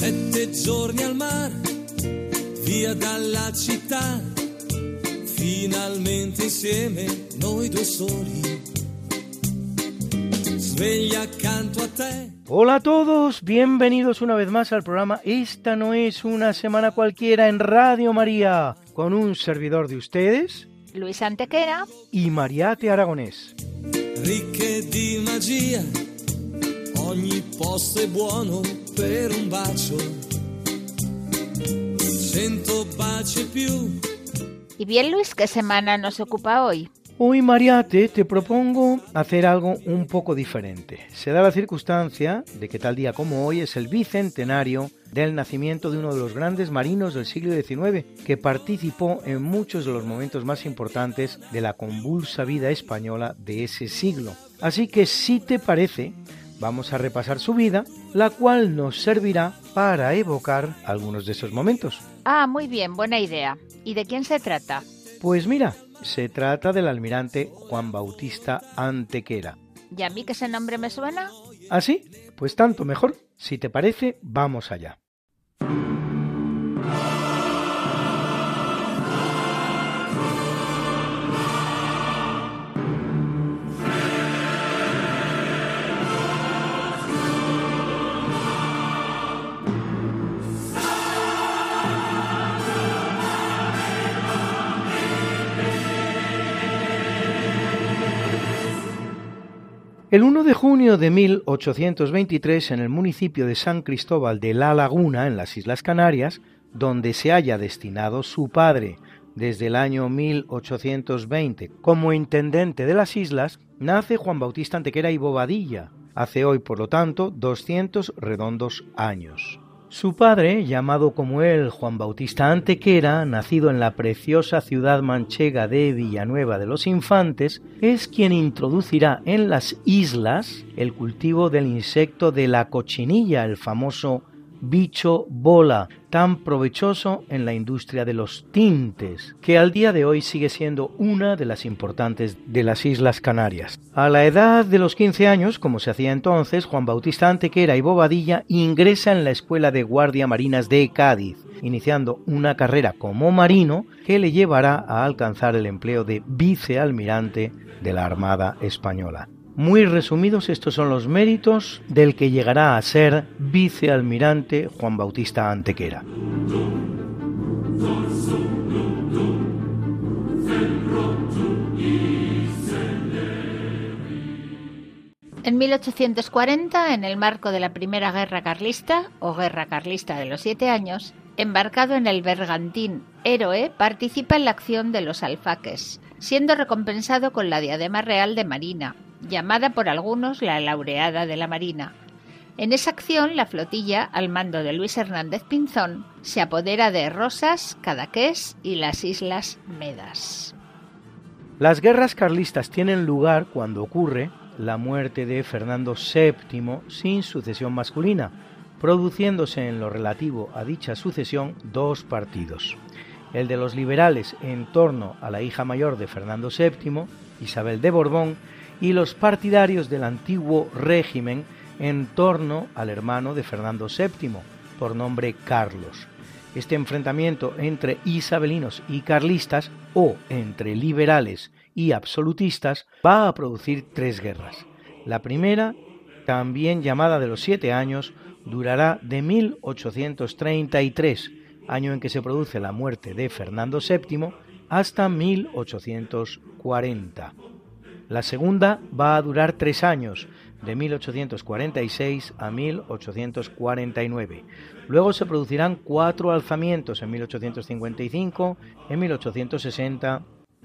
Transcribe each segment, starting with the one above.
Sette giorni al mare, via dalla città, finalmente insieme noi due soli. Sveglia accanto a te. Hola a todos, bienvenidos una vez más al programa Esta no es una semana cualquiera en Radio María, con un servidor de ustedes, Luis Antequera y Mariate Aragonés. Ricche di magia, ogni posto è buono per un bacio. Cento baci più. Y bien, Luis, ¿qué semana nos ocupa hoy? Hoy, Mariate, te propongo hacer algo un poco diferente. Se da la circunstancia de que tal día como hoy es el bicentenario del nacimiento de uno de los grandes marinos del siglo XIX, que participó en muchos de los momentos más importantes de la convulsa vida española de ese siglo. Así que, si te parece, vamos a repasar su vida, la cual nos servirá para evocar algunos de esos momentos. Ah, muy bien, buena idea. ¿Y de quién se trata? Pues mira, se trata del almirante Juan Bautista Antequera. ¿Y a mí que ese nombre me suena? ¿Ah, sí? Pues tanto mejor. Si te parece, vamos allá. El 1 de junio de 1823, en el municipio de San Cristóbal de La Laguna, en las Islas Canarias, donde se haya destinado su padre desde el año 1820 como intendente de las islas, nace Juan Bautista Antequera y Bobadilla. Hace hoy, por lo tanto, 200 redondos años. Su padre, llamado como él Juan Bautista Antequera, nacido en la preciosa ciudad manchega de Villanueva de los Infantes, es quien introducirá en las islas el cultivo del insecto de la cochinilla, el famoso bicho bola, tan provechoso en la industria de los tintes, que al día de hoy sigue siendo una de las importantes de las Islas Canarias. A la edad de los 15 años, como se hacía entonces, Juan Bautista Antequera y Bobadilla ingresa en la Escuela de Guardia Marinas de Cádiz, iniciando una carrera como marino que le llevará a alcanzar el empleo de vicealmirante de la Armada Española. Muy resumidos, estos son los méritos del que llegará a ser vicealmirante Juan Bautista Antequera. En 1840, en el marco de la Primera Guerra Carlista, o Guerra Carlista de los Siete Años, embarcado en el bergantín Héroe, participa en la acción de los alfaques, siendo recompensado con la diadema real de Marina, llamada por algunos la laureada de la Marina. En esa acción, la flotilla, al mando de Luis Hernández Pinzón, se apodera de Rosas, Cadaqués y las Islas Medas. Las guerras carlistas tienen lugar cuando ocurre la muerte de Fernando VII sin sucesión masculina, produciéndose en lo relativo a dicha sucesión dos partidos. El de los liberales en torno a la hija mayor de Fernando VII, Isabel de Borbón, y los partidarios del antiguo régimen en torno al hermano de Fernando VII, por nombre Carlos. Este enfrentamiento entre isabelinos y carlistas o entre liberales y absolutistas va a producir tres guerras. La primera, también llamada de los siete años, durará de 1833, año en que se produce la muerte de Fernando VII, hasta 1840. La segunda va a durar tres años, de 1846 a 1849. Luego se producirán cuatro alzamientos en 1855, en 1860,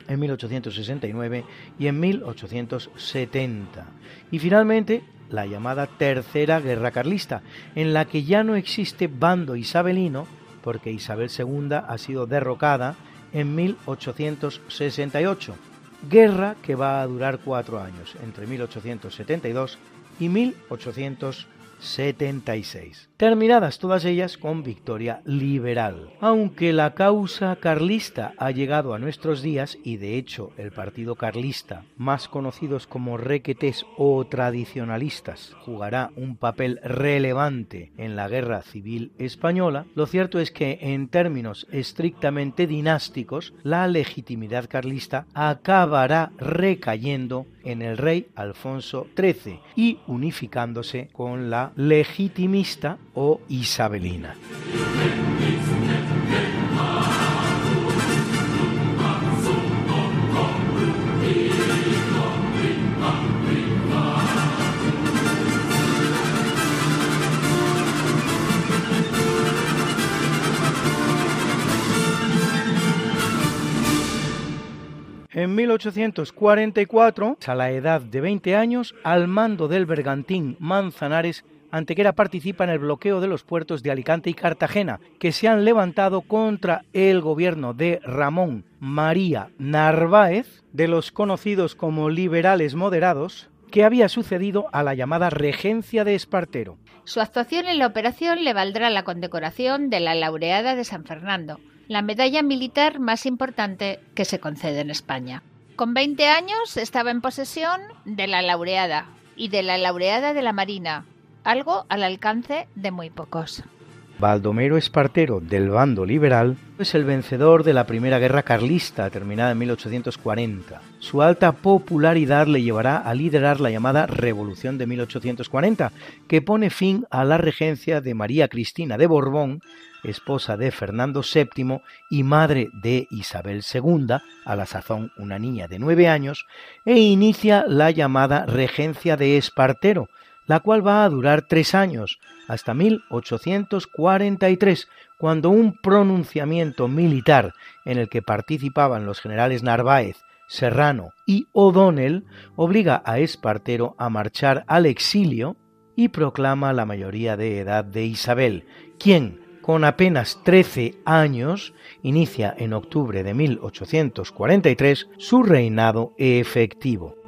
en 1869 y en 1870. Y finalmente, la llamada Tercera Guerra Carlista, en la que ya no existe bando isabelino, porque Isabel II ha sido derrocada en 1868 guerra que va a durar cuatro años, entre 1872 y 76. Terminadas todas ellas con victoria liberal. Aunque la causa carlista ha llegado a nuestros días y de hecho el partido carlista, más conocidos como requetés o tradicionalistas, jugará un papel relevante en la guerra civil española, lo cierto es que en términos estrictamente dinásticos, la legitimidad carlista acabará recayendo en el rey Alfonso XIII y unificándose con la legitimista o isabelina. En 1844, a la edad de 20 años, al mando del bergantín Manzanares, Antequera participa en el bloqueo de los puertos de Alicante y Cartagena, que se han levantado contra el gobierno de Ramón María Narváez, de los conocidos como liberales moderados, que había sucedido a la llamada Regencia de Espartero. Su actuación en la operación le valdrá la condecoración de la Laureada de San Fernando, la medalla militar más importante que se concede en España. Con 20 años estaba en posesión de la Laureada y de la Laureada de la Marina, algo al alcance de muy pocos. Baldomero Espartero, del bando liberal, es el vencedor de la Primera Guerra Carlista, terminada en 1840. Su alta popularidad le llevará a liderar la llamada Revolución de 1840, que pone fin a la regencia de María Cristina de Borbón, esposa de Fernando VII y madre de Isabel II, a la sazón una niña de nueve años, e inicia la llamada Regencia de Espartero, la cual va a durar tres años, hasta 1843, cuando un pronunciamiento militar en el que participaban los generales Narváez, Serrano y O'Donnell obliga a Espartero a marchar al exilio y proclama la mayoría de edad de Isabel, quien, con apenas 13 años, inicia en octubre de 1843 su reinado efectivo.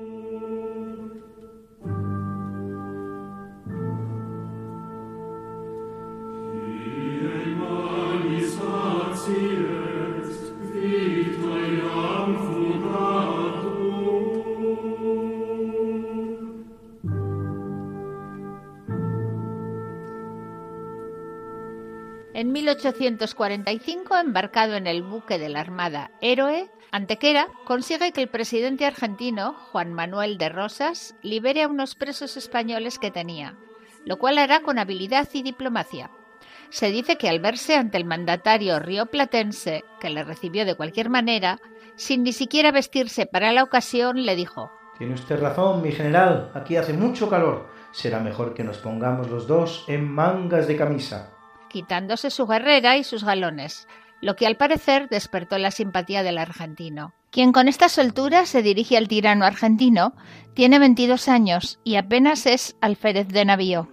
1845, embarcado en el buque de la Armada Héroe, Antequera consigue que el presidente argentino, Juan Manuel de Rosas, libere a unos presos españoles que tenía, lo cual hará con habilidad y diplomacia. Se dice que al verse ante el mandatario rioplatense, que le recibió de cualquier manera, sin ni siquiera vestirse para la ocasión, le dijo Tiene usted razón, mi general, aquí hace mucho calor. Será mejor que nos pongamos los dos en mangas de camisa quitándose su guerrera y sus galones, lo que al parecer despertó la simpatía del argentino. Quien con esta soltura se dirige al tirano argentino tiene 22 años y apenas es alférez de navío.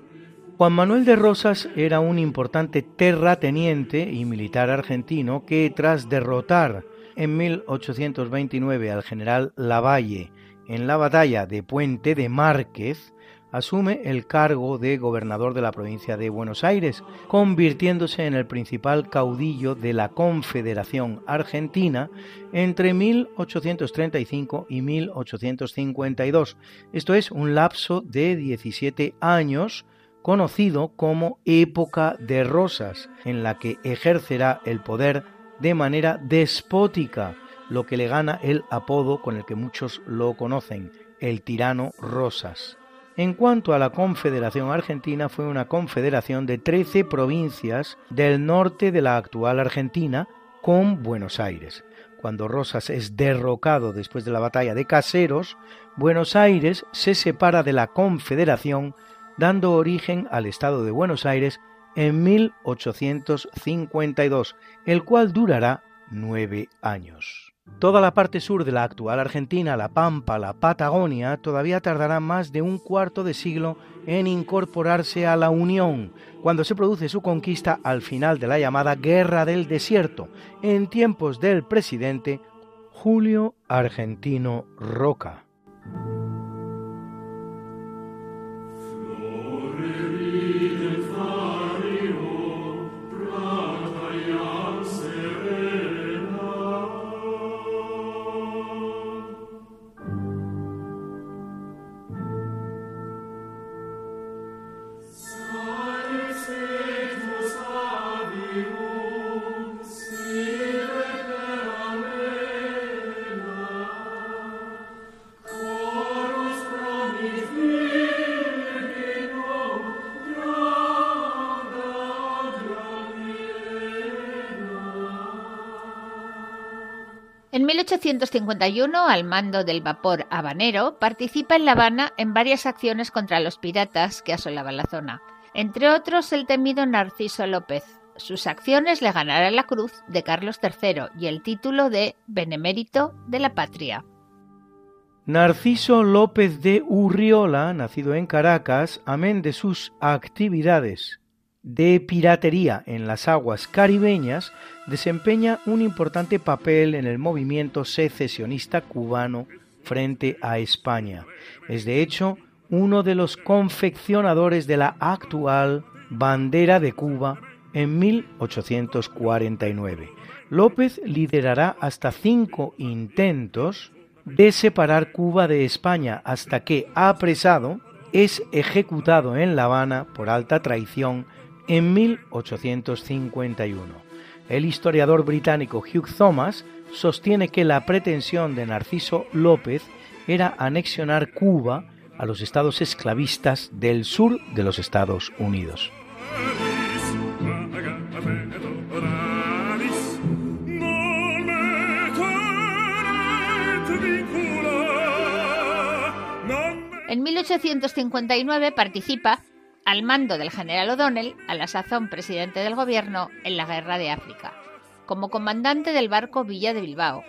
Juan Manuel de Rosas era un importante terrateniente y militar argentino que tras derrotar en 1829 al general Lavalle en la batalla de Puente de Márquez, asume el cargo de gobernador de la provincia de Buenos Aires, convirtiéndose en el principal caudillo de la Confederación Argentina entre 1835 y 1852. Esto es un lapso de 17 años conocido como época de rosas, en la que ejercerá el poder de manera despótica, lo que le gana el apodo con el que muchos lo conocen, el tirano Rosas. En cuanto a la Confederación Argentina, fue una confederación de 13 provincias del norte de la actual Argentina, con Buenos Aires. Cuando Rosas es derrocado después de la batalla de Caseros, Buenos Aires se separa de la Confederación, dando origen al Estado de Buenos Aires en 1852, el cual durará nueve años. Toda la parte sur de la actual Argentina, la Pampa, la Patagonia, todavía tardará más de un cuarto de siglo en incorporarse a la Unión, cuando se produce su conquista al final de la llamada Guerra del Desierto, en tiempos del presidente Julio Argentino Roca. 1851, al mando del vapor habanero, participa en La Habana en varias acciones contra los piratas que asolaban la zona, entre otros el temido Narciso López. Sus acciones le ganarán la cruz de Carlos III y el título de Benemérito de la Patria. Narciso López de Urriola, nacido en Caracas, amén de sus actividades de piratería en las aguas caribeñas, desempeña un importante papel en el movimiento secesionista cubano frente a España. Es de hecho uno de los confeccionadores de la actual bandera de Cuba en 1849. López liderará hasta cinco intentos de separar Cuba de España hasta que, apresado, es ejecutado en La Habana por alta traición en 1851. El historiador británico Hugh Thomas sostiene que la pretensión de Narciso López era anexionar Cuba a los estados esclavistas del sur de los Estados Unidos. En 1859 participa, al mando del general O'Donnell, a la sazón presidente del gobierno, en la Guerra de África, como comandante del barco Villa de Bilbao,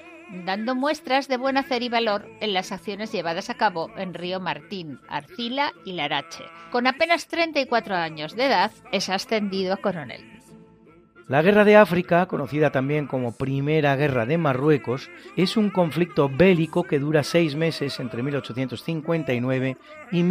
dando muestras de buen hacer y valor en las acciones llevadas a cabo en Río Martín, Arcila y Larache. Con apenas 34 años de edad, es ascendido a coronel. La Guerra de África, conocida también como Primera Guerra de Marruecos, es un conflicto bélico que dura seis meses entre 1859 y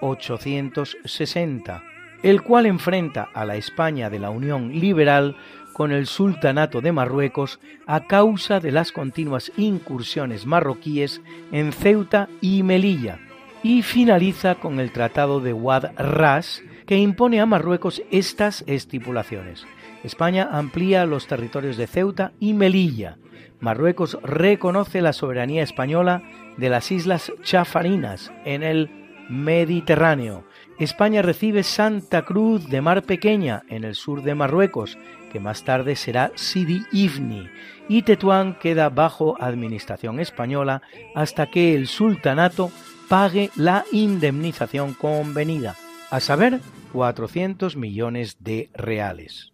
1860, el cual enfrenta a la España de la Unión Liberal con el Sultanato de Marruecos a causa de las continuas incursiones marroquíes en Ceuta y Melilla, y finaliza con el Tratado de Wad Ras, que impone a Marruecos estas estipulaciones España amplía los territorios de Ceuta y Melilla. Marruecos reconoce la soberanía española de las islas Chafarinas en el Mediterráneo. España recibe Santa Cruz de Mar Pequeña en el sur de Marruecos, que más tarde será Sidi Ifni, y Tetuán queda bajo administración española hasta que el sultanato pague la indemnización convenida, a saber, 400 millones de reales.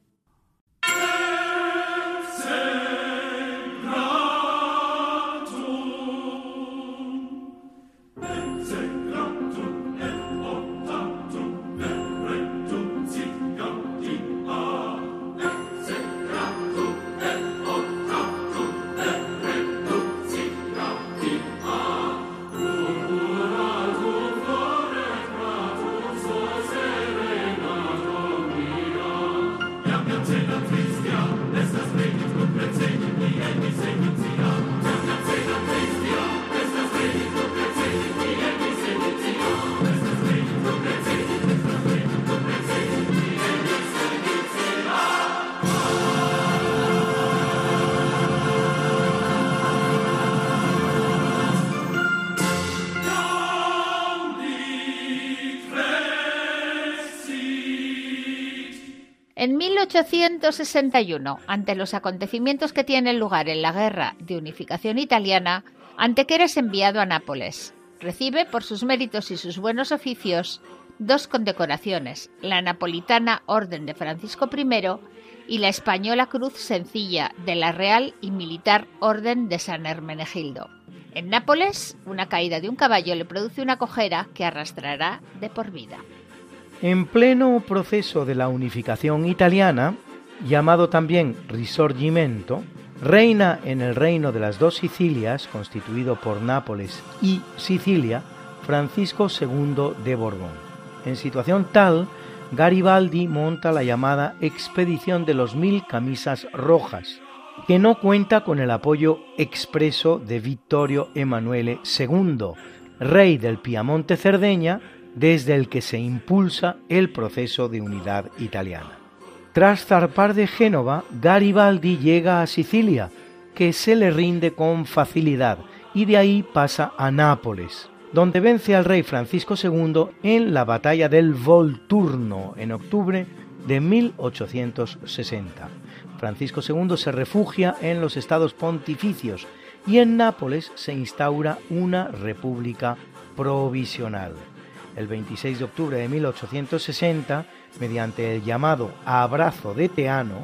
En 1861, ante los acontecimientos que tienen lugar en la Guerra de Unificación Italiana, Antequera es enviado a Nápoles. Recibe, por sus méritos y sus buenos oficios, dos condecoraciones, la napolitana Orden de Francisco I y la española Cruz Sencilla de la Real y Militar Orden de San Hermenegildo. En Nápoles, una caída de un caballo le produce una cojera que arrastrará de por vida. En pleno proceso de la unificación italiana, llamado también Risorgimento, reina en el reino de las dos Sicilias, constituido por Nápoles y Sicilia, Francisco II de Borbón. En situación tal, Garibaldi monta la llamada Expedición de los Mil Camisas Rojas, que no cuenta con el apoyo expreso de Vittorio Emanuele II, rey del Piamonte Cerdeña, desde el que se impulsa el proceso de unidad italiana. Tras zarpar de Génova, Garibaldi llega a Sicilia, que se le rinde con facilidad, y de ahí pasa a Nápoles, donde vence al rey Francisco II en la batalla del Volturno en octubre de 1860. Francisco II se refugia en los estados pontificios y en Nápoles se instaura una república provisional. El 26 de octubre de 1860, mediante el llamado Abrazo de Teano,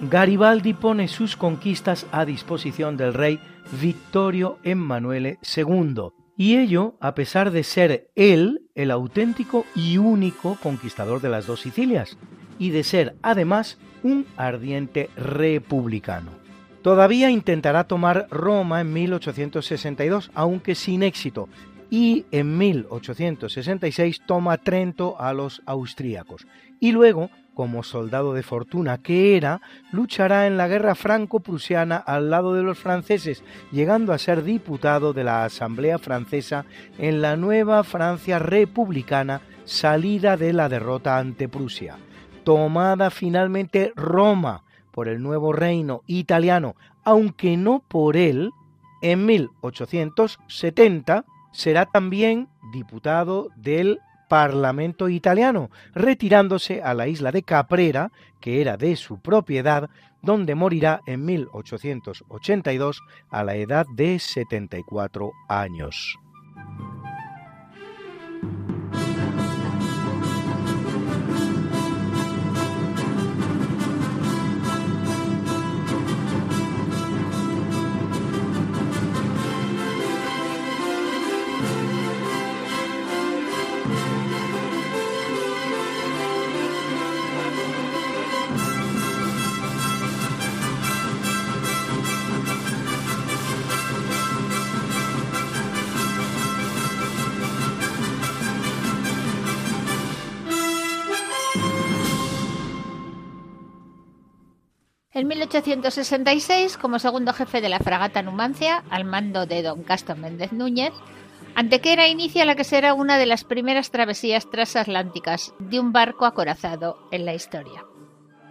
Garibaldi pone sus conquistas a disposición del rey Vittorio Emanuele II, y ello a pesar de ser él el auténtico y único conquistador de las dos Sicilias, y de ser además un ardiente republicano. Todavía intentará tomar Roma en 1862, aunque sin éxito, y en 1866 toma Trento a los austríacos. Y luego, como soldado de fortuna que era, luchará en la guerra franco-prusiana al lado de los franceses, llegando a ser diputado de la Asamblea Francesa en la nueva Francia republicana salida de la derrota ante Prusia. Tomada finalmente Roma, por el nuevo reino italiano, aunque no por él, en 1870 será también diputado del Parlamento italiano, retirándose a la isla de Caprera, que era de su propiedad, donde morirá en 1882 a la edad de 74 años. 1866, como segundo jefe de la fragata Numancia, al mando de don Castro Méndez Núñez, Antequera inicia la que será una de las primeras travesías transatlánticas de un barco acorazado en la historia.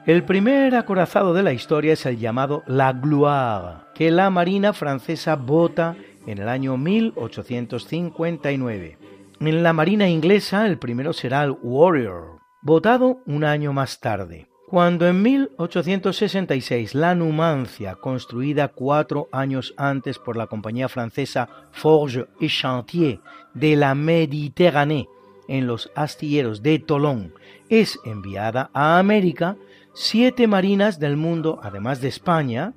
El primer acorazado de la historia es el llamado La Gloire, que la Marina francesa vota en el año 1859. En la Marina inglesa el primero será el Warrior, votado un año más tarde. Cuando en 1866 la Numancia, construida cuatro años antes por la compañía francesa Forge et Chantier de la Méditerranée en los astilleros de Tolón, es enviada a América, siete marinas del mundo, además de España,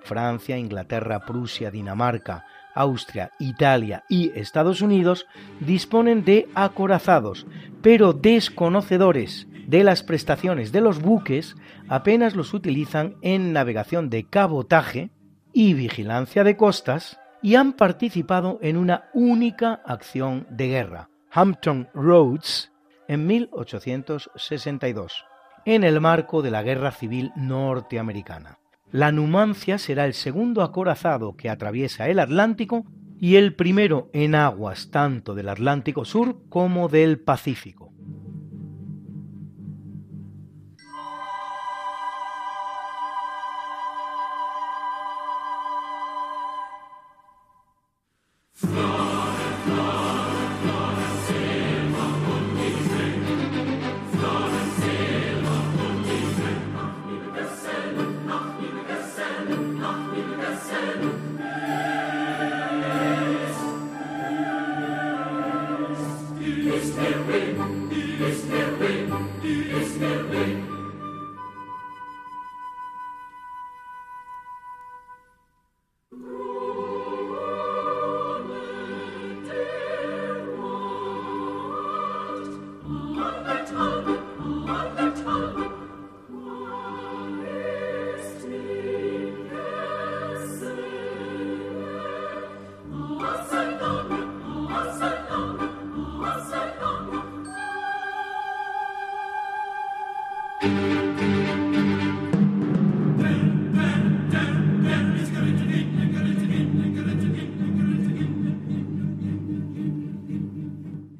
Francia, Inglaterra, Prusia, Dinamarca, Austria, Italia y Estados Unidos, disponen de acorazados, pero desconocedores de las prestaciones de los buques apenas los utilizan en navegación de cabotaje y vigilancia de costas y han participado en una única acción de guerra, Hampton Roads, en 1862, en el marco de la Guerra Civil Norteamericana. La Numancia será el segundo acorazado que atraviesa el Atlántico y el primero en aguas tanto del Atlántico Sur como del Pacífico.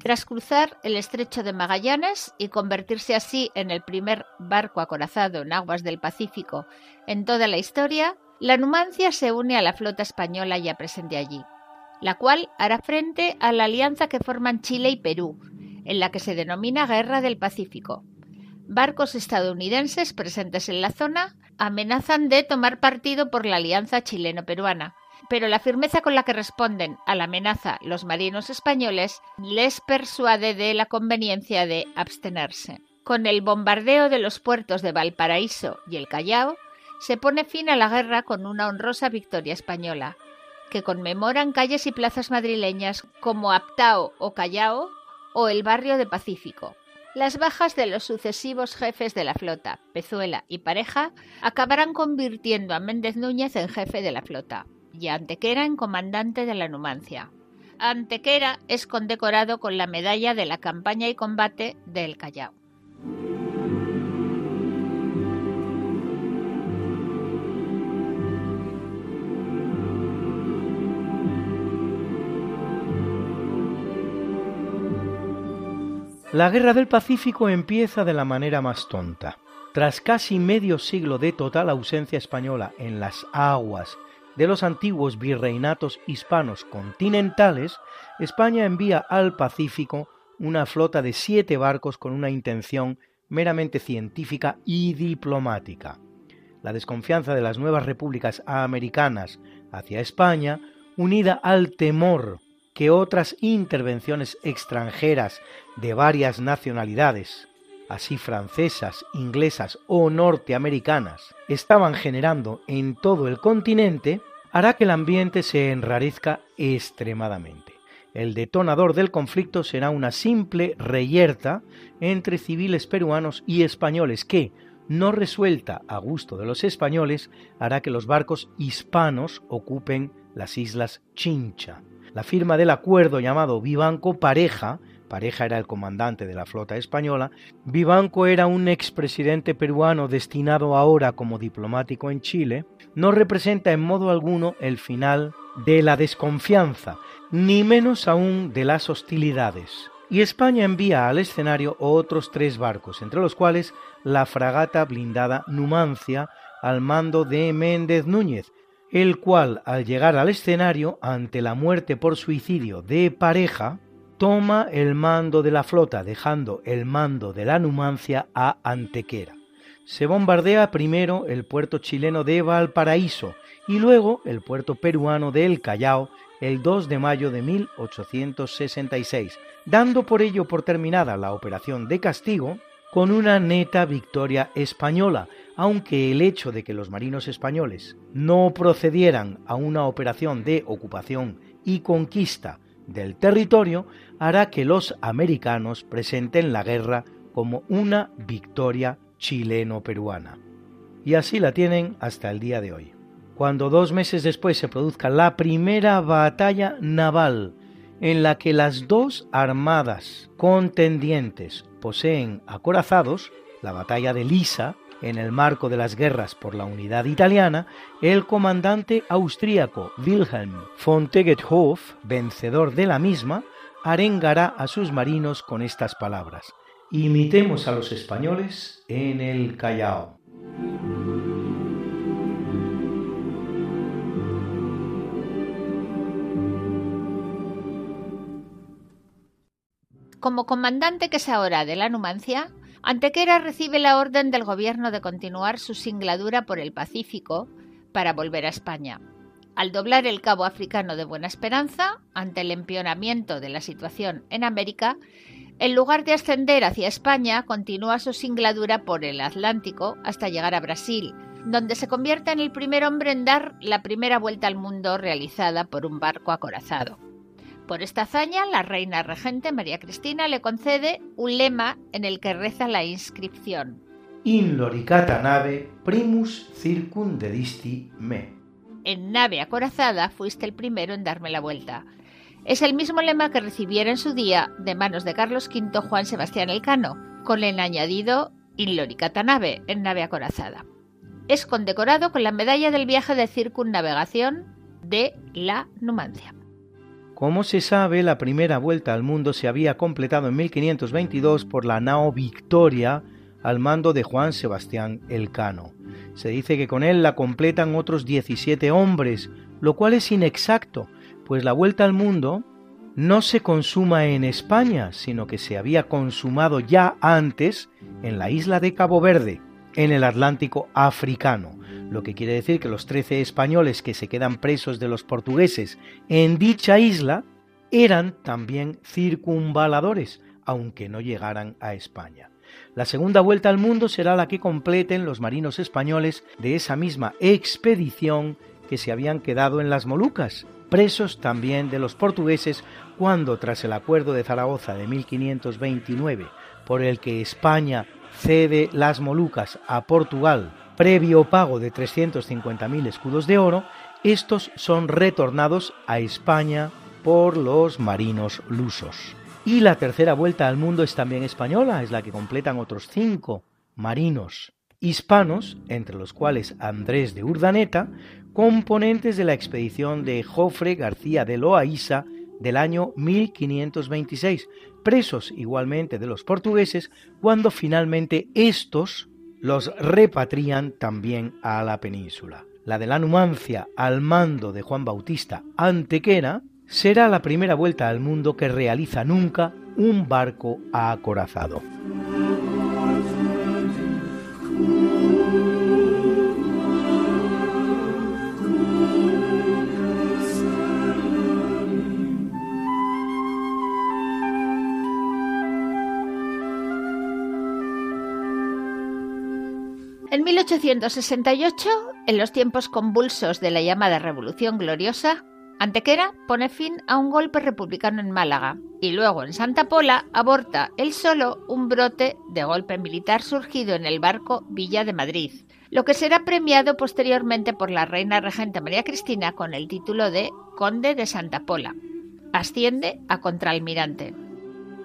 Tras cruzar el estrecho de Magallanes y convertirse así en el primer barco acorazado en aguas del Pacífico en toda la historia, la Numancia se une a la flota española ya presente allí, la cual hará frente a la alianza que forman Chile y Perú, en la que se denomina Guerra del Pacífico. Barcos estadounidenses presentes en la zona amenazan de tomar partido por la alianza chileno-peruana, pero la firmeza con la que responden a la amenaza los marinos españoles les persuade de la conveniencia de abstenerse. Con el bombardeo de los puertos de Valparaíso y el Callao, se pone fin a la guerra con una honrosa victoria española, que conmemoran calles y plazas madrileñas como Aptao o Callao o el barrio de Pacífico. Las bajas de los sucesivos jefes de la flota, Pezuela y Pareja, acabarán convirtiendo a Méndez Núñez en jefe de la flota y Antequera en comandante de la Numancia. Antequera es condecorado con la medalla de la campaña y combate del Callao. La Guerra del Pacífico empieza de la manera más tonta. Tras casi medio siglo de total ausencia española en las aguas de los antiguos virreinatos hispanos continentales, España envía al Pacífico una flota de siete barcos con una intención meramente científica y diplomática. La desconfianza de las nuevas repúblicas americanas hacia España, unida al temor que otras intervenciones extranjeras de varias nacionalidades, así francesas, inglesas o norteamericanas, estaban generando en todo el continente, hará que el ambiente se enrarezca extremadamente. El detonador del conflicto será una simple reyerta entre civiles peruanos y españoles que, no resuelta a gusto de los españoles, hará que los barcos hispanos ocupen las islas Chincha. La firma del acuerdo llamado Vivanco Pareja, Pareja era el comandante de la flota española, Vivanco era un expresidente peruano destinado ahora como diplomático en Chile, no representa en modo alguno el final de la desconfianza, ni menos aún de las hostilidades. Y España envía al escenario otros tres barcos, entre los cuales la fragata blindada Numancia al mando de Méndez Núñez, el cual, al llegar al escenario ante la muerte por suicidio de pareja, toma el mando de la flota, dejando el mando de la Numancia a Antequera. Se bombardea primero el puerto chileno de Valparaíso y luego el puerto peruano de El Callao el 2 de mayo de 1866, dando por ello por terminada la operación de castigo con una neta victoria española, aunque el hecho de que los marinos españoles no procedieran a una operación de ocupación y conquista del territorio hará que los americanos presenten la guerra como una victoria chileno-peruana. Y así la tienen hasta el día de hoy. Cuando dos meses después se produzca la primera batalla naval en la que las dos armadas contendientes poseen acorazados, la batalla de Lisa, en el marco de las guerras por la unidad italiana, el comandante austríaco Wilhelm von Tegethoff, vencedor de la misma, arengará a sus marinos con estas palabras. Imitemos a los españoles en el Callao. Como comandante que es ahora de la Numancia, Antequera recibe la orden del gobierno de continuar su singladura por el Pacífico para volver a España. Al doblar el cabo africano de Buena Esperanza, ante el empeoramiento de la situación en América, en lugar de ascender hacia España, continúa su singladura por el Atlántico hasta llegar a Brasil, donde se convierte en el primer hombre en dar la primera vuelta al mundo realizada por un barco acorazado. Por esta hazaña, la reina regente María Cristina le concede un lema en el que reza la inscripción. In loricata nave primus circundedisti me. En nave acorazada fuiste el primero en darme la vuelta. Es el mismo lema que recibiera en su día de manos de Carlos V Juan Sebastián Elcano, con el añadido In loricata nave en nave acorazada. Es condecorado con la medalla del viaje de circunnavegación de la Numancia. Como se sabe, la primera vuelta al mundo se había completado en 1522 por la nao Victoria al mando de Juan Sebastián Elcano. Se dice que con él la completan otros 17 hombres, lo cual es inexacto, pues la vuelta al mundo no se consuma en España, sino que se había consumado ya antes en la isla de Cabo Verde, en el Atlántico africano, lo que quiere decir que los 13 españoles que se quedan presos de los portugueses en dicha isla eran también circunvaladores, aunque no llegaran a España. La segunda vuelta al mundo será la que completen los marinos españoles de esa misma expedición que se habían quedado en las Molucas, presos también de los portugueses cuando, tras el acuerdo de Zaragoza de 1529, por el que España cede las Molucas a Portugal previo pago de 350.000 escudos de oro, estos son retornados a España por los marinos lusos. Y la tercera vuelta al mundo es también española, es la que completan otros cinco marinos hispanos, entre los cuales Andrés de Urdaneta, componentes de la expedición de Jofre García de Loaiza del año 1526, presos igualmente de los portugueses, cuando finalmente estos los repatrian también a la península. La de la Numancia al mando de Juan Bautista Antequera será la primera vuelta al mundo que realiza nunca un barco acorazado. En 1868, en los tiempos convulsos de la llamada Revolución Gloriosa, Antequera pone fin a un golpe republicano en Málaga y luego en Santa Pola aborta él solo un brote de golpe militar surgido en el barco Villa de Madrid, lo que será premiado posteriormente por la reina regente María Cristina con el título de Conde de Santa Pola. Asciende a contraalmirante.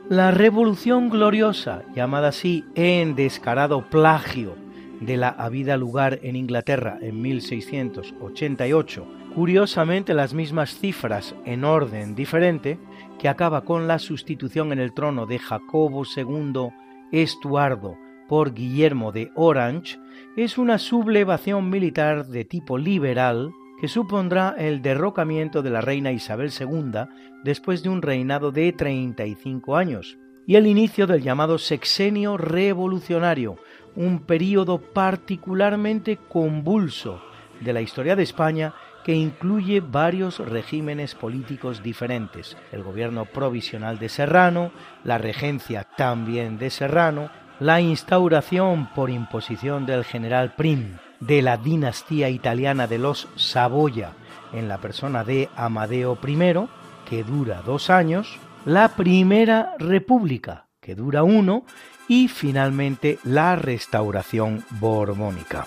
La Revolución Gloriosa, llamada así en descarado plagio de la habida lugar en Inglaterra en 1688, curiosamente las mismas cifras en orden diferente, que acaba con la sustitución en el trono de Jacobo II Estuardo por Guillermo de Orange, es una sublevación militar de tipo liberal que supondrá el derrocamiento de la reina Isabel II después de un reinado de 35 años y el inicio del llamado sexenio revolucionario, un período particularmente convulso de la historia de España que incluye varios regímenes políticos diferentes, el gobierno provisional de Serrano, la regencia también de Serrano, la instauración por imposición del general Prim de la dinastía italiana de los Saboya en la persona de Amadeo I, que dura dos años, la Primera República, que dura uno, y finalmente la restauración borbónica.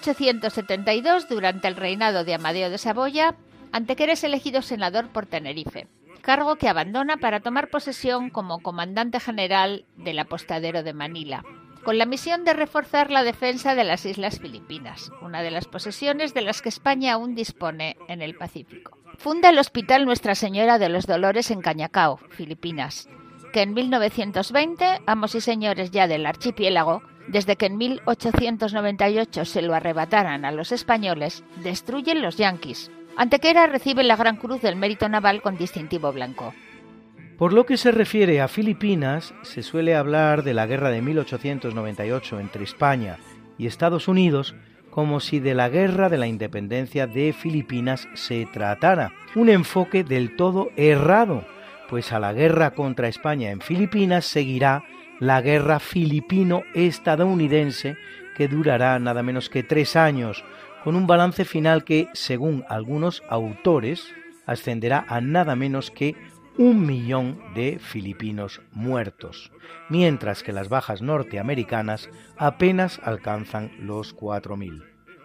1872, durante el reinado de Amadeo de Saboya, Antequera es elegido senador por Tenerife, cargo que abandona para tomar posesión como comandante general del apostadero de Manila, con la misión de reforzar la defensa de las Islas Filipinas, una de las posesiones de las que España aún dispone en el Pacífico. Funda el Hospital Nuestra Señora de los Dolores en Cañacao, Filipinas, que en 1920, amos y señores ya del archipiélago, desde que en 1898 se lo arrebataran a los españoles, destruyen los yanquis. Antequera recibe la Gran Cruz del Mérito Naval con distintivo blanco. Por lo que se refiere a Filipinas, se suele hablar de la guerra de 1898 entre España y Estados Unidos como si de la guerra de la independencia de Filipinas se tratara, un enfoque del todo errado, pues a la guerra contra España en Filipinas seguirá la guerra filipino-estadounidense que durará nada menos que tres años, con un balance final que, según algunos autores, ascenderá a nada menos que un millón de filipinos muertos, mientras que las bajas norteamericanas apenas alcanzan los 4.000.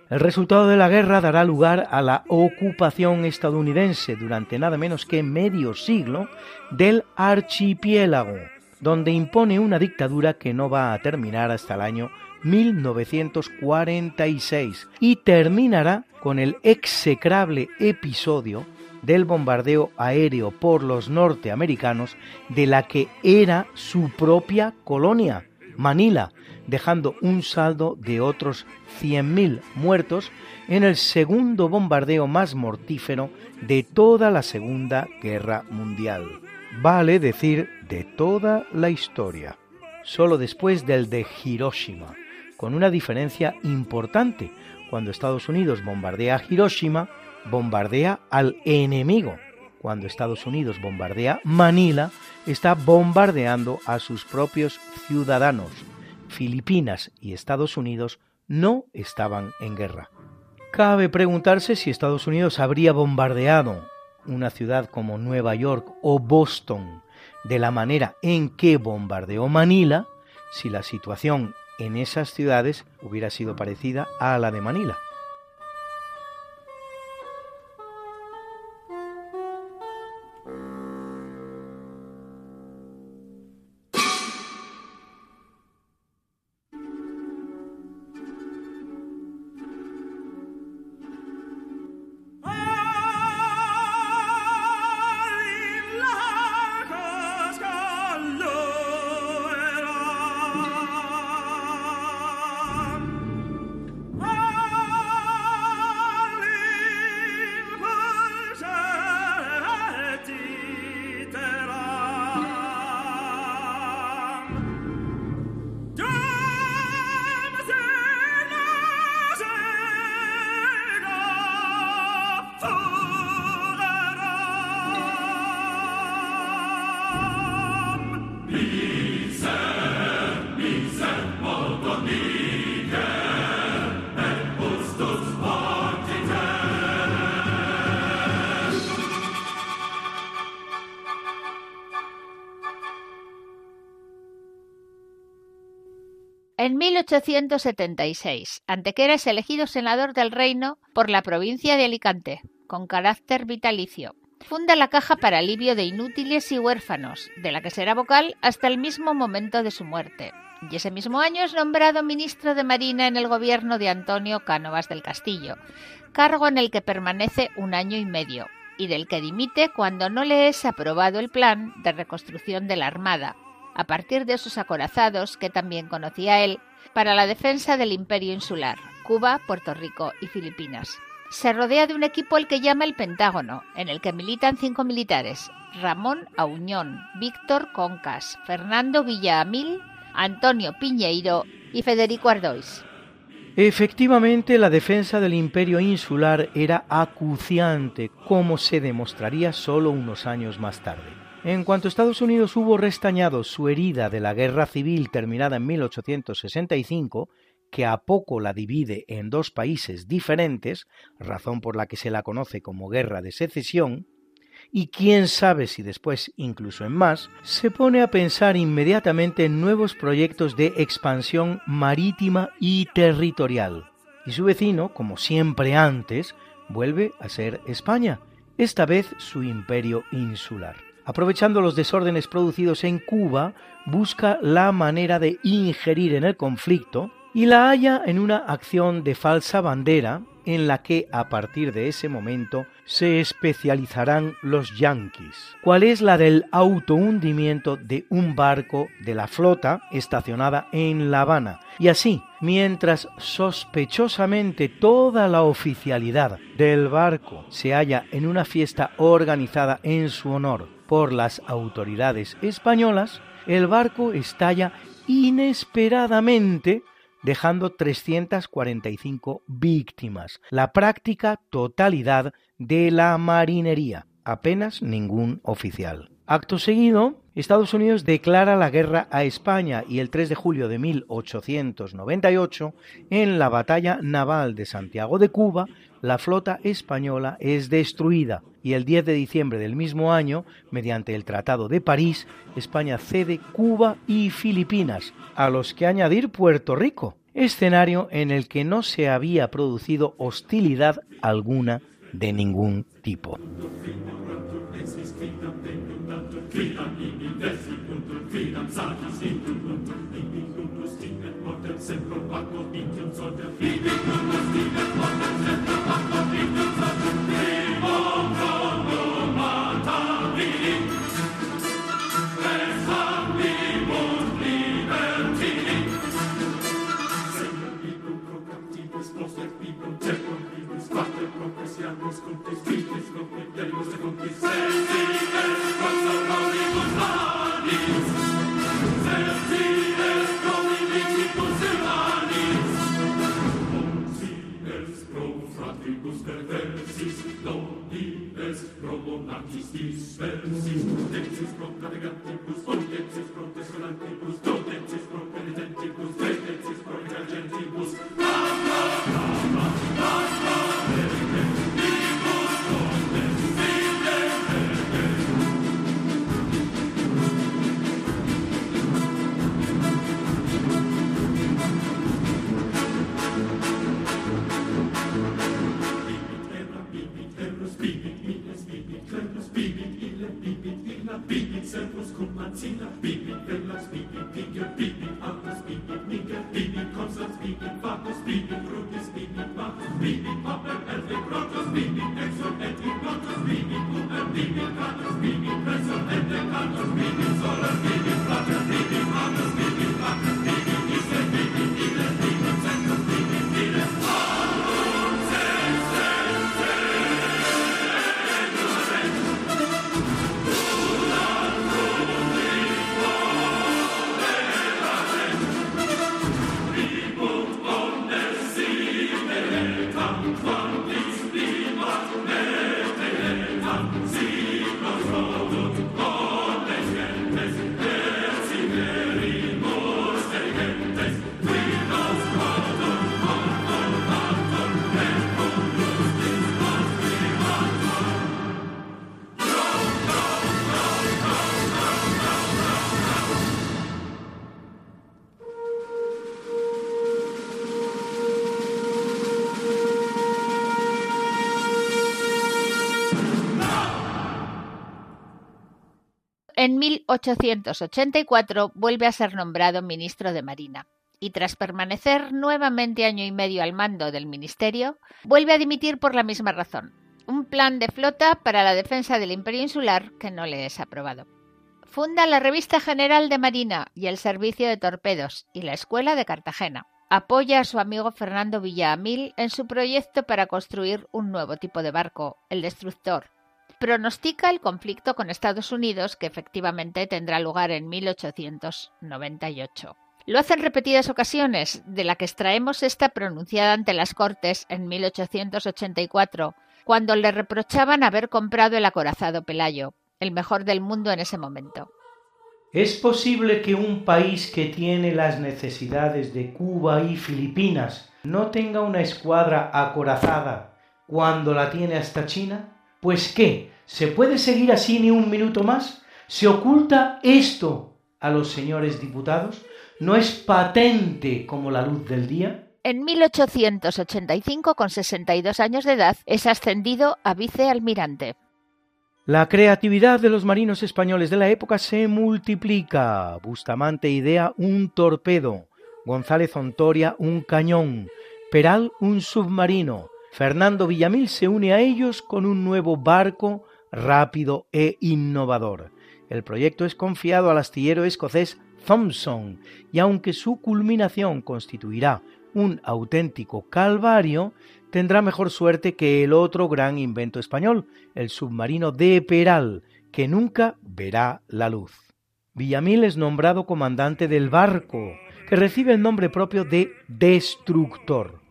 El resultado de la guerra dará lugar a la ocupación estadounidense durante nada menos que medio siglo del archipiélago, donde impone una dictadura que no va a terminar hasta el año 1946 y terminará con el execrable episodio del bombardeo aéreo por los norteamericanos de la que era su propia colonia, Manila, dejando un saldo de otros 100.000 muertos en el segundo bombardeo más mortífero de toda la Segunda Guerra Mundial. Vale decir de toda la historia. Solo después del de Hiroshima, con una diferencia importante. Cuando Estados Unidos bombardea Hiroshima, bombardea al enemigo. Cuando Estados Unidos bombardea Manila, está bombardeando a sus propios ciudadanos. Filipinas y Estados Unidos no estaban en guerra. Cabe preguntarse si Estados Unidos habría bombardeado una ciudad como Nueva York o Boston de la manera en que bombardeó Manila si la situación en esas ciudades hubiera sido parecida a la de Manila. En 1876, Antequera es elegido senador del reino por la provincia de Alicante, con carácter vitalicio. Funda la Caja para Alivio de Inútiles y Huérfanos, de la que será vocal hasta el mismo momento de su muerte. Y ese mismo año es nombrado ministro de Marina en el gobierno de Antonio Cánovas del Castillo, cargo en el que permanece un año y medio, y del que dimite cuando no le es aprobado el plan de reconstrucción de la Armada, a partir de esos acorazados que también conocía él, para la defensa del imperio insular, Cuba, Puerto Rico y Filipinas. Se rodea de un equipo al que llama el Pentágono, en el que militan cinco militares, Ramón Auñón, Víctor Concas, Fernando Villaamil, Antonio Piñeiro y Federico Ardois. Efectivamente, la defensa del imperio insular era acuciante, como se demostraría solo unos años más tarde. En cuanto Estados Unidos hubo restañado su herida de la guerra civil terminada en 1865, que a poco la divide en dos países diferentes, razón por la que se la conoce como guerra de secesión, y quién sabe si después incluso en más, se pone a pensar inmediatamente en nuevos proyectos de expansión marítima y territorial. Y su vecino, como siempre antes, vuelve a ser España, esta vez su imperio insular aprovechando los desórdenes producidos en Cuba, busca la manera de ingerir en el conflicto y la halla en una acción de falsa bandera en la que a partir de ese momento se especializarán los yanquis. ¿Cuál es la del autohundimiento de un barco de la flota estacionada en La Habana? Y así, mientras sospechosamente toda la oficialidad del barco se halla en una fiesta organizada en su honor por las autoridades españolas, el barco estalla inesperadamente dejando 345 víctimas, la práctica totalidad de la marinería, apenas ningún oficial. Acto seguido, Estados Unidos declara la guerra a España y el 3 de julio de 1898, en la batalla naval de Santiago de Cuba, la flota española es destruida y el 10 de diciembre del mismo año, mediante el Tratado de París, España cede Cuba y Filipinas, a los que añadir Puerto Rico, escenario en el que no se había producido hostilidad alguna de ningún tipo. Martin Semper, Marco Dinkins und der Friedrich Nunes, die der Martin Semper, Marco Dinkins und der Demon Matari. Es hat En 1884 vuelve a ser nombrado ministro de Marina y tras permanecer nuevamente año y medio al mando del ministerio, vuelve a dimitir por la misma razón. Un plan de flota para la defensa del imperio insular que no le es aprobado. Funda la Revista General de Marina y el Servicio de Torpedos y la Escuela de Cartagena. Apoya a su amigo Fernando Villamil en su proyecto para construir un nuevo tipo de barco, el destructor, pronostica el conflicto con Estados Unidos que efectivamente tendrá lugar en 1898. Lo hace en repetidas ocasiones, de la que extraemos esta pronunciada ante las Cortes en 1884, cuando le reprochaban haber comprado el acorazado Pelayo, el mejor del mundo en ese momento. ¿Es posible que un país que tiene las necesidades de Cuba y Filipinas no tenga una escuadra acorazada cuando la tiene hasta China? Pues qué, ¿se puede seguir así ni un minuto más? ¿Se oculta esto a los señores diputados? ¿No es patente como la luz del día? En 1885, con 62 años de edad, es ascendido a vicealmirante. La creatividad de los marinos españoles de la época se multiplica. Bustamante idea un torpedo, González Ontoria un cañón, Peral un submarino, Fernando Villamil se une a ellos con un nuevo barco rápido e innovador. El proyecto es confiado al astillero escocés Thompson y aunque su culminación constituirá un auténtico calvario, tendrá mejor suerte que el otro gran invento español, el submarino de Peral, que nunca verá la luz. Villamil es nombrado comandante del barco, que recibe el nombre propio de Destructor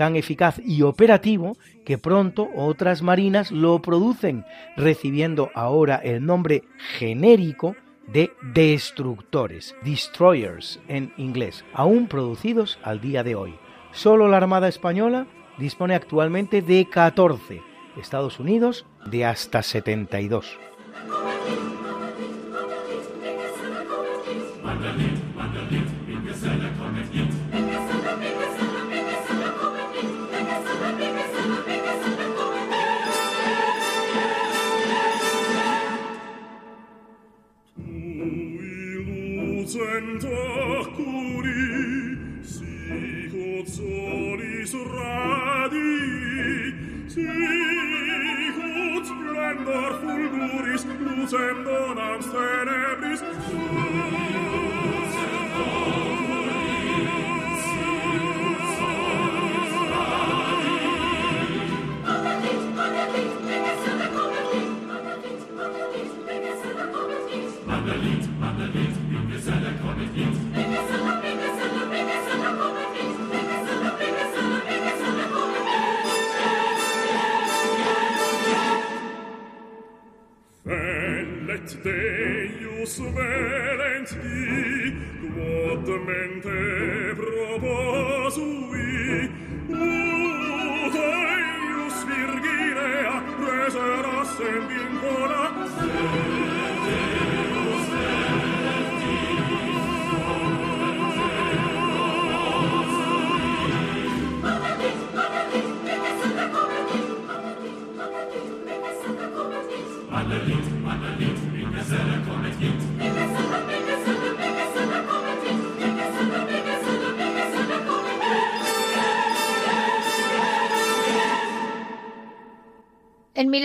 tan eficaz y operativo que pronto otras marinas lo producen, recibiendo ahora el nombre genérico de destructores, destroyers en inglés, aún producidos al día de hoy. Solo la Armada Española dispone actualmente de 14, Estados Unidos de hasta 72. surradi sic ut splendor fulguris lucem donans tenebris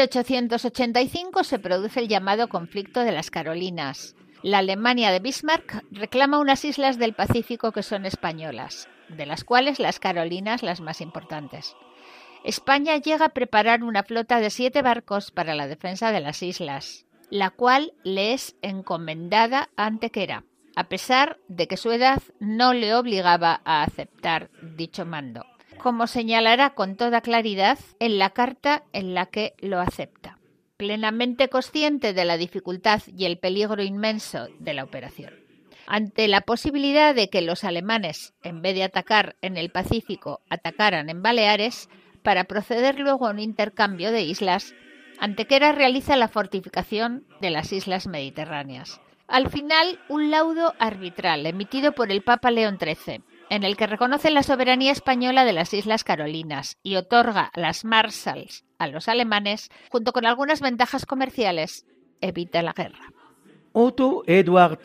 1885 se produce el llamado conflicto de las Carolinas. La Alemania de Bismarck reclama unas islas del Pacífico que son españolas, de las cuales las Carolinas las más importantes. España llega a preparar una flota de siete barcos para la defensa de las islas, la cual le es encomendada a Antequera, a pesar de que su edad no le obligaba a aceptar dicho mando, como señalará con toda claridad en la carta en la que lo acepta, plenamente consciente de la dificultad y el peligro inmenso de la operación. Ante la posibilidad de que los alemanes, en vez de atacar en el Pacífico, atacaran en Baleares, para proceder luego a un intercambio de islas, Antequera realiza la fortificación de las islas mediterráneas. Al final, un laudo arbitral emitido por el Papa León XIII, en el que reconoce la soberanía española de las Islas Carolinas y otorga las Marshalls a los alemanes, junto con algunas ventajas comerciales, evita la guerra. Otto Eduard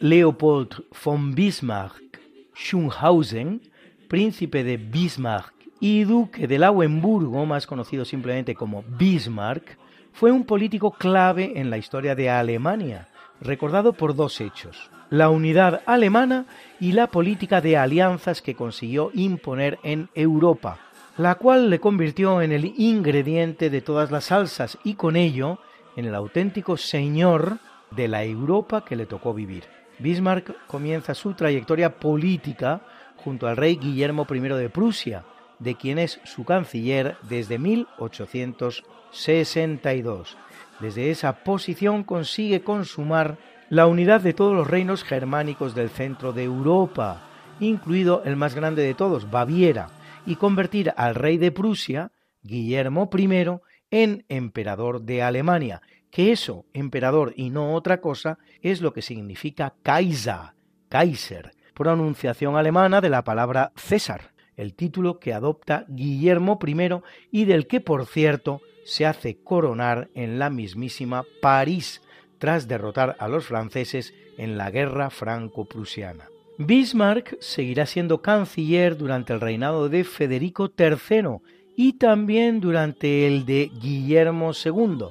Leopold von Bismarck-Schunhausen, príncipe de Bismarck y duque de Lauenburgo, más conocido simplemente como Bismarck, fue un político clave en la historia de Alemania, recordado por dos hechos, la unidad alemana y la política de alianzas que consiguió imponer en Europa, la cual le convirtió en el ingrediente de todas las salsas y con ello en el auténtico señor de la Europa que le tocó vivir. Bismarck comienza su trayectoria política junto al rey Guillermo I de Prusia, de quien es su canciller desde 1862. Desde esa posición consigue consumar la unidad de todos los reinos germánicos del centro de Europa, incluido el más grande de todos, Baviera, y convertir al rey de Prusia, Guillermo I, en emperador de Alemania, que eso, emperador y no otra cosa, es lo que significa Kaiser, Kaiser, pronunciación alemana de la palabra César el título que adopta Guillermo I y del que, por cierto, se hace coronar en la mismísima París, tras derrotar a los franceses en la guerra franco-prusiana. Bismarck seguirá siendo canciller durante el reinado de Federico III y también durante el de Guillermo II,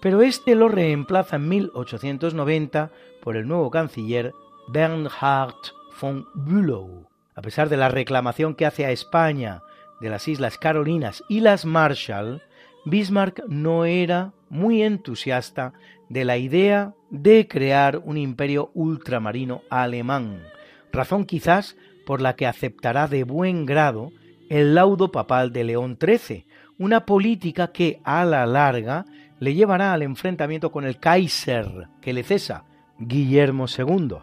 pero este lo reemplaza en 1890 por el nuevo canciller Bernhard von Bülow. A pesar de la reclamación que hace a España de las Islas Carolinas y las Marshall, Bismarck no era muy entusiasta de la idea de crear un imperio ultramarino alemán, razón quizás por la que aceptará de buen grado el laudo papal de León XIII, una política que a la larga le llevará al enfrentamiento con el Kaiser que le cesa, Guillermo II,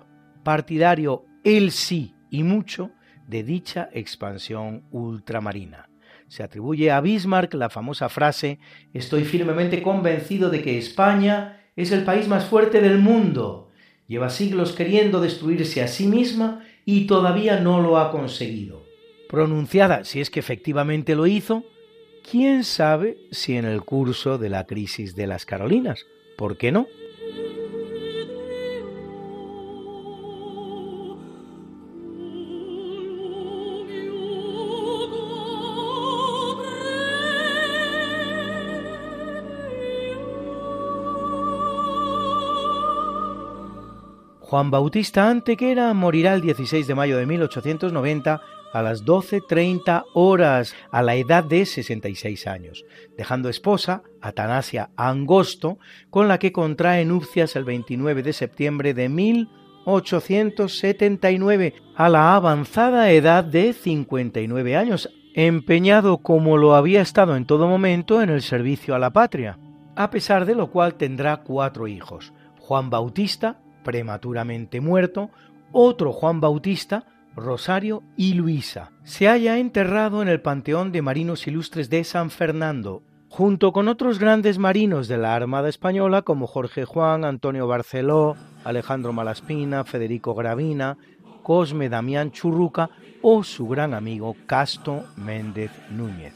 partidario él sí y mucho de dicha expansión ultramarina. Se atribuye a Bismarck la famosa frase Estoy firmemente convencido de que España es el país más fuerte del mundo. Lleva siglos queriendo destruirse a sí misma y todavía no lo ha conseguido. Pronunciada, si es que efectivamente lo hizo, quién sabe si en el curso de la crisis de las Carolinas. ¿Por qué no? Juan Bautista Antequera morirá el 16 de mayo de 1890 a las 12.30 horas, a la edad de 66 años, dejando esposa, Atanasia Angosto, con la que contrae nupcias el 29 de septiembre de 1879, a la avanzada edad de 59 años, empeñado como lo había estado en todo momento en el servicio a la patria, a pesar de lo cual tendrá cuatro hijos, Juan Bautista, prematuramente muerto, otro Juan Bautista, Rosario y Luisa. Se halla enterrado en el Panteón de Marinos Ilustres de San Fernando, junto con otros grandes marinos de la Armada Española como Jorge Juan, Antonio Barceló, Alejandro Malaspina, Federico Gravina, Cosme Damián Churruca o su gran amigo Casto Méndez Núñez.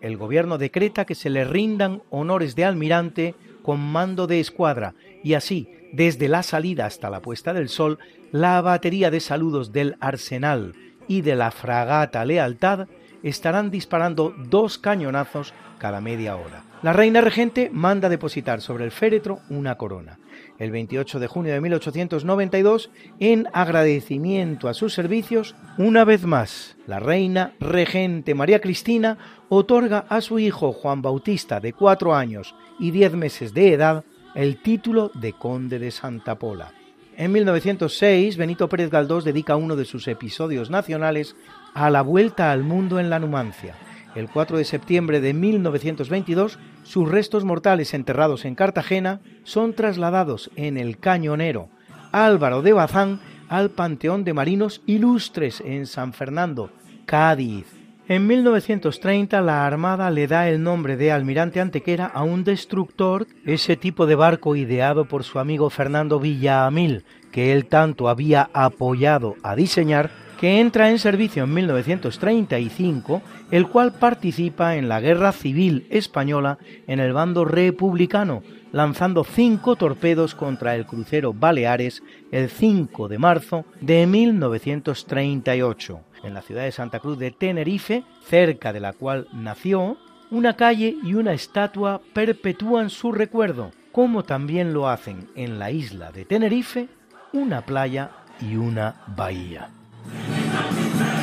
El gobierno decreta que se le rindan honores de almirante con mando de escuadra y así, desde la salida hasta la puesta del sol, la batería de saludos del Arsenal y de la fragata Lealtad estarán disparando dos cañonazos cada media hora. La reina regente manda depositar sobre el féretro una corona. El 28 de junio de 1892, en agradecimiento a sus servicios, una vez más, la reina regente María Cristina otorga a su hijo Juan Bautista, de cuatro años y diez meses de edad, el título de conde de Santa Pola. En 1906, Benito Pérez Galdós dedica uno de sus episodios nacionales a la vuelta al mundo en la Numancia. El 4 de septiembre de 1922, sus restos mortales enterrados en Cartagena son trasladados en el cañonero Álvaro de Bazán al Panteón de Marinos Ilustres en San Fernando, Cádiz. En 1930 la Armada le da el nombre de almirante Antequera a un destructor, ese tipo de barco ideado por su amigo Fernando Villamil, que él tanto había apoyado a diseñar, que entra en servicio en 1935, el cual participa en la Guerra Civil Española en el bando republicano, lanzando cinco torpedos contra el crucero Baleares el 5 de marzo de 1938 en la ciudad de Santa Cruz de Tenerife, cerca de la cual nació, una calle y una estatua perpetúan su recuerdo, como también lo hacen en la isla de Tenerife una playa y una bahía. Let me talk to you.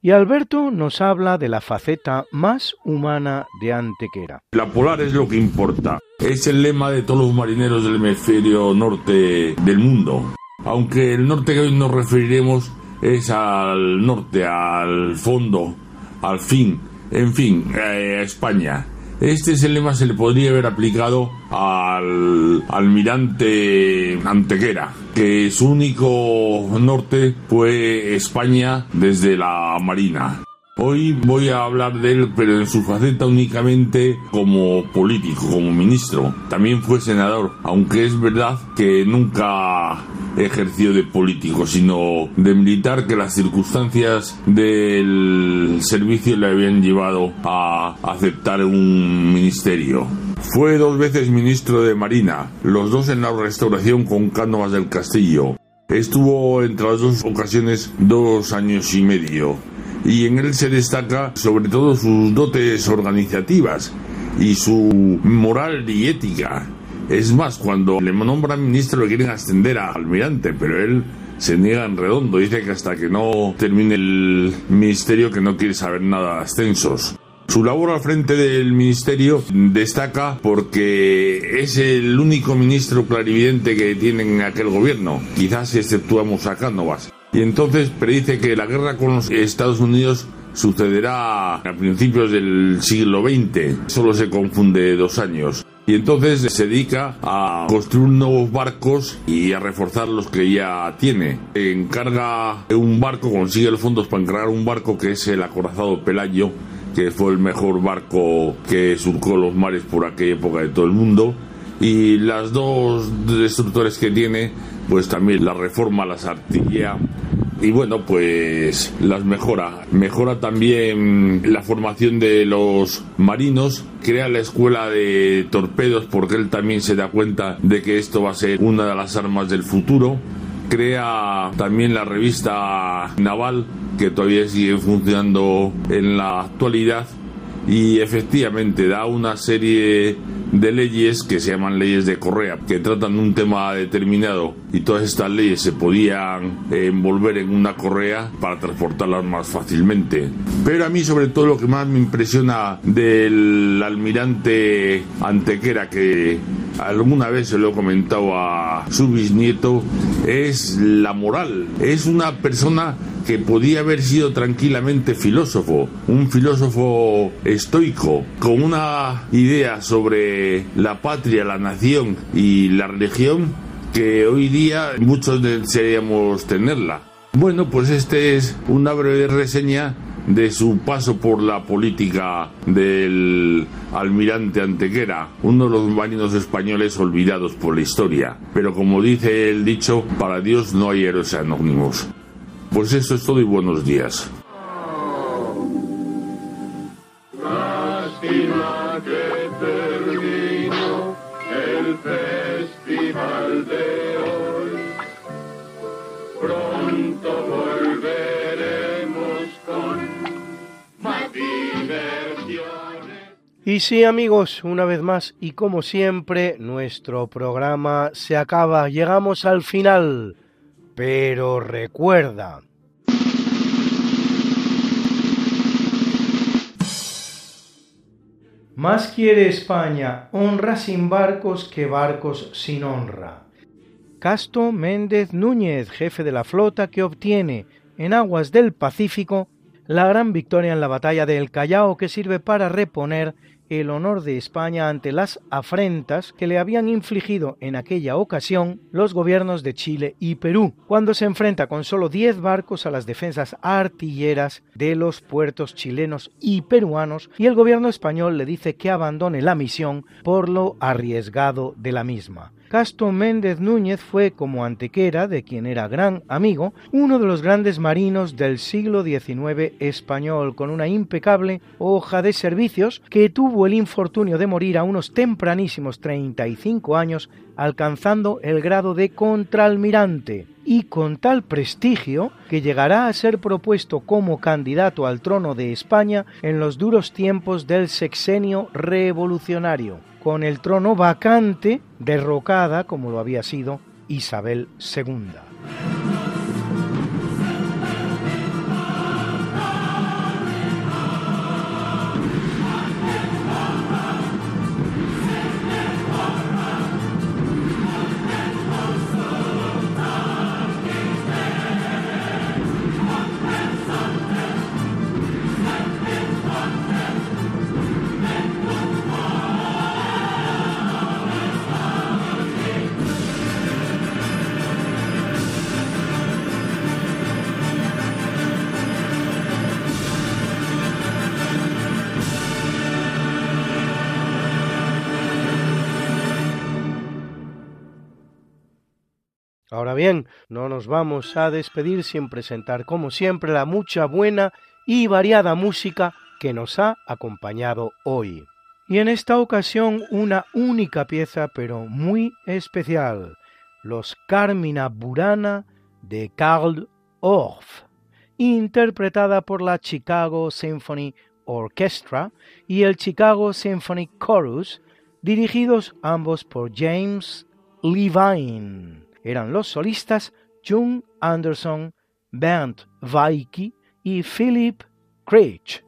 Y Alberto nos habla de la faceta más humana de Antequera. La polar es lo que importa. Es el lema de todos los marineros del hemisferio norte del mundo. Aunque el norte que hoy nos referiremos es al norte, al fondo, al fin, en fin, eh, a España. Este es el lema se le podría haber aplicado al almirante Antequera, que su único norte fue España desde la Marina. Hoy voy a hablar de él, pero en su faceta únicamente como político, como ministro. También fue senador, aunque es verdad que nunca ejerció de político, sino de militar que las circunstancias del servicio le habían llevado a aceptar un ministerio. Fue dos veces ministro de Marina, los dos en la restauración con Cánovas del Castillo. Estuvo entre las dos ocasiones dos años y medio y en él se destaca sobre todo sus dotes organizativas y su moral y ética. Es más, cuando le nombran ministro le quieren ascender a almirante, pero él se niega en redondo, dice que hasta que no termine el ministerio que no quiere saber nada de ascensos. Su labor al frente del ministerio destaca porque es el único ministro clarividente que tienen en aquel gobierno, quizás exceptuamos a Cánovas. Y entonces predice que la guerra con los Estados Unidos sucederá a principios del siglo XX. Solo se confunde dos años. Y entonces se dedica a construir nuevos barcos y a reforzar los que ya tiene. Encarga un barco, consigue los fondos para encargar un barco que es el acorazado Pelayo, que fue el mejor barco que surcó los mares por aquella época de todo el mundo. Y las dos destructores que tiene pues también la reforma, las artillería y bueno, pues las mejora. Mejora también la formación de los marinos, crea la escuela de torpedos porque él también se da cuenta de que esto va a ser una de las armas del futuro. Crea también la revista naval que todavía sigue funcionando en la actualidad y efectivamente da una serie de leyes que se llaman leyes de Correa, que tratan un tema determinado y todas estas leyes se podían eh, envolver en una correa para transportarlas más fácilmente. Pero a mí sobre todo lo que más me impresiona del almirante Antequera, que alguna vez se lo he comentado a su bisnieto, es la moral. Es una persona que podía haber sido tranquilamente filósofo, un filósofo estoico, con una idea sobre la patria, la nación y la religión que hoy día muchos desearíamos tenerla. Bueno, pues este es una breve reseña de su paso por la política del almirante Antequera, uno de los marinos españoles olvidados por la historia. Pero como dice el dicho, para Dios no hay héroes anónimos. Pues eso es todo y buenos días. Y sí amigos, una vez más y como siempre, nuestro programa se acaba, llegamos al final. Pero recuerda, Más quiere España honra sin barcos que barcos sin honra. Casto Méndez Núñez, jefe de la flota que obtiene en aguas del Pacífico la gran victoria en la batalla del Callao que sirve para reponer el honor de España ante las afrentas que le habían infligido en aquella ocasión los gobiernos de Chile y Perú, cuando se enfrenta con solo 10 barcos a las defensas artilleras de los puertos chilenos y peruanos y el gobierno español le dice que abandone la misión por lo arriesgado de la misma. Casto Méndez Núñez fue, como Antequera, de quien era gran amigo, uno de los grandes marinos del siglo XIX español, con una impecable hoja de servicios que tuvo el infortunio de morir a unos tempranísimos 35 años, alcanzando el grado de contraalmirante, y con tal prestigio que llegará a ser propuesto como candidato al trono de España en los duros tiempos del sexenio revolucionario con el trono vacante, derrocada como lo había sido Isabel II. No nos vamos a despedir sin presentar, como siempre, la mucha buena y variada música que nos ha acompañado hoy. Y en esta ocasión una única pieza, pero muy especial, los Carmina Burana de Karl Orff, interpretada por la Chicago Symphony Orchestra y el Chicago Symphony Chorus, dirigidos ambos por James Levine eran los solistas Jung Anderson, Bernd Weicki y Philip Creech.